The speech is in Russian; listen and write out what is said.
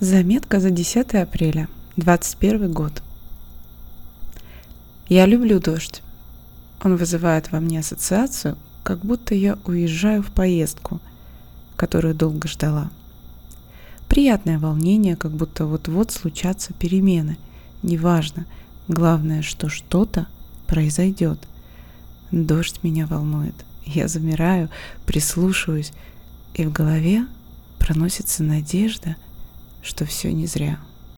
Заметка за 10 апреля, 21 год. Я люблю дождь. Он вызывает во мне ассоциацию, как будто я уезжаю в поездку, которую долго ждала. Приятное волнение, как будто вот-вот случатся перемены. Неважно, главное, что что-то произойдет. Дождь меня волнует. Я замираю, прислушиваюсь, и в голове проносится надежда – что все не зря.